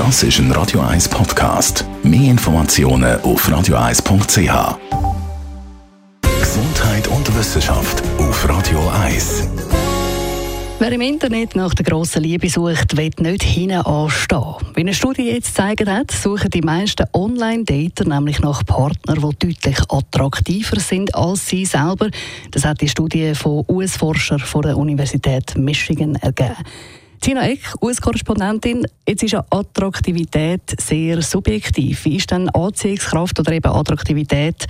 Das ist ein Radio 1 Podcast. Mehr Informationen auf radio1.ch. Gesundheit und Wissenschaft auf Radio 1. Wer im Internet nach der grossen Liebe sucht, wird nicht hinten anstehen. Wie eine Studie jetzt gezeigt hat, suchen die meisten Online-Dater nämlich nach Partnern, die deutlich attraktiver sind als sie selber. Das hat die Studie von US-Forschern der Universität Michigan ergeben. Tina Eck, US-Korrespondentin, jetzt ist ja Attraktivität sehr subjektiv. Wie ist denn Anziehungskraft oder eben Attraktivität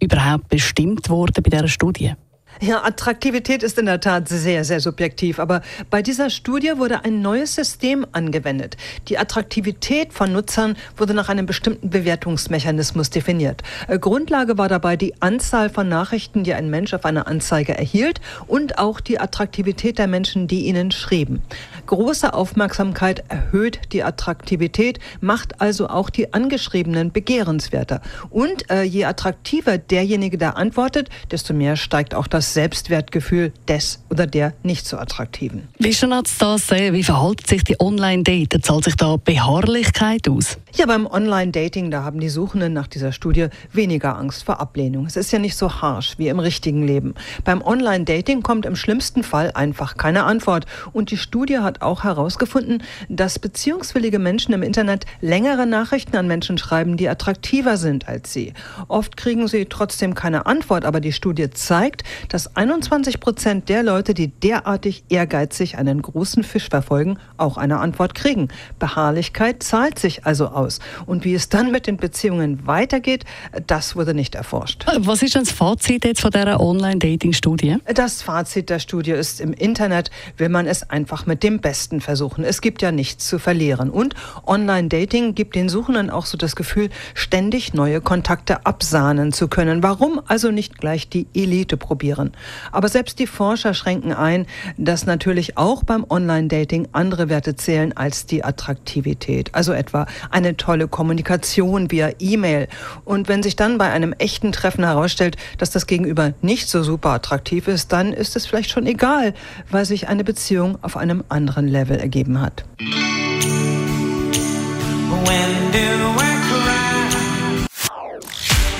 überhaupt bestimmt worden bei dieser Studie? Ja, Attraktivität ist in der Tat sehr, sehr subjektiv. Aber bei dieser Studie wurde ein neues System angewendet. Die Attraktivität von Nutzern wurde nach einem bestimmten Bewertungsmechanismus definiert. Äh, Grundlage war dabei die Anzahl von Nachrichten, die ein Mensch auf einer Anzeige erhielt und auch die Attraktivität der Menschen, die ihnen schrieben. Große Aufmerksamkeit erhöht die Attraktivität, macht also auch die Angeschriebenen begehrenswerter. Und äh, je attraktiver derjenige, der antwortet, desto mehr steigt auch das Selbstwertgefühl des oder der nicht so attraktiven. Wie schon das sehen, wie verhält sich die Online-Date? Zahlt sich da Beharrlichkeit aus? Ja, beim Online-Dating, da haben die Suchenden nach dieser Studie weniger Angst vor Ablehnung. Es ist ja nicht so harsh wie im richtigen Leben. Beim Online-Dating kommt im schlimmsten Fall einfach keine Antwort. Und die Studie hat auch herausgefunden, dass beziehungswillige Menschen im Internet längere Nachrichten an Menschen schreiben, die attraktiver sind als sie. Oft kriegen sie trotzdem keine Antwort, aber die Studie zeigt, dass 21 Prozent der Leute, die derartig ehrgeizig einen großen Fisch verfolgen, auch eine Antwort kriegen. Beharrlichkeit zahlt sich also aus. Und wie es dann mit den Beziehungen weitergeht, das wurde nicht erforscht. Was ist denn das Fazit jetzt von dieser Online-Dating-Studie? Das Fazit der Studie ist, im Internet will man es einfach mit dem Besten versuchen. Es gibt ja nichts zu verlieren. Und Online-Dating gibt den Suchenden auch so das Gefühl, ständig neue Kontakte absahnen zu können. Warum also nicht gleich die Elite probieren? Aber selbst die Forscher schränken ein, dass natürlich auch beim Online-Dating andere Werte zählen als die Attraktivität. Also etwa eine tolle Kommunikation via E-Mail. Und wenn sich dann bei einem echten Treffen herausstellt, dass das Gegenüber nicht so super attraktiv ist, dann ist es vielleicht schon egal, weil sich eine Beziehung auf einem anderen Level ergeben hat.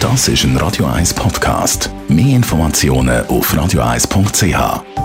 Das ist ein Radio 1 Podcast. Mehr Informationen auf radio1.ch.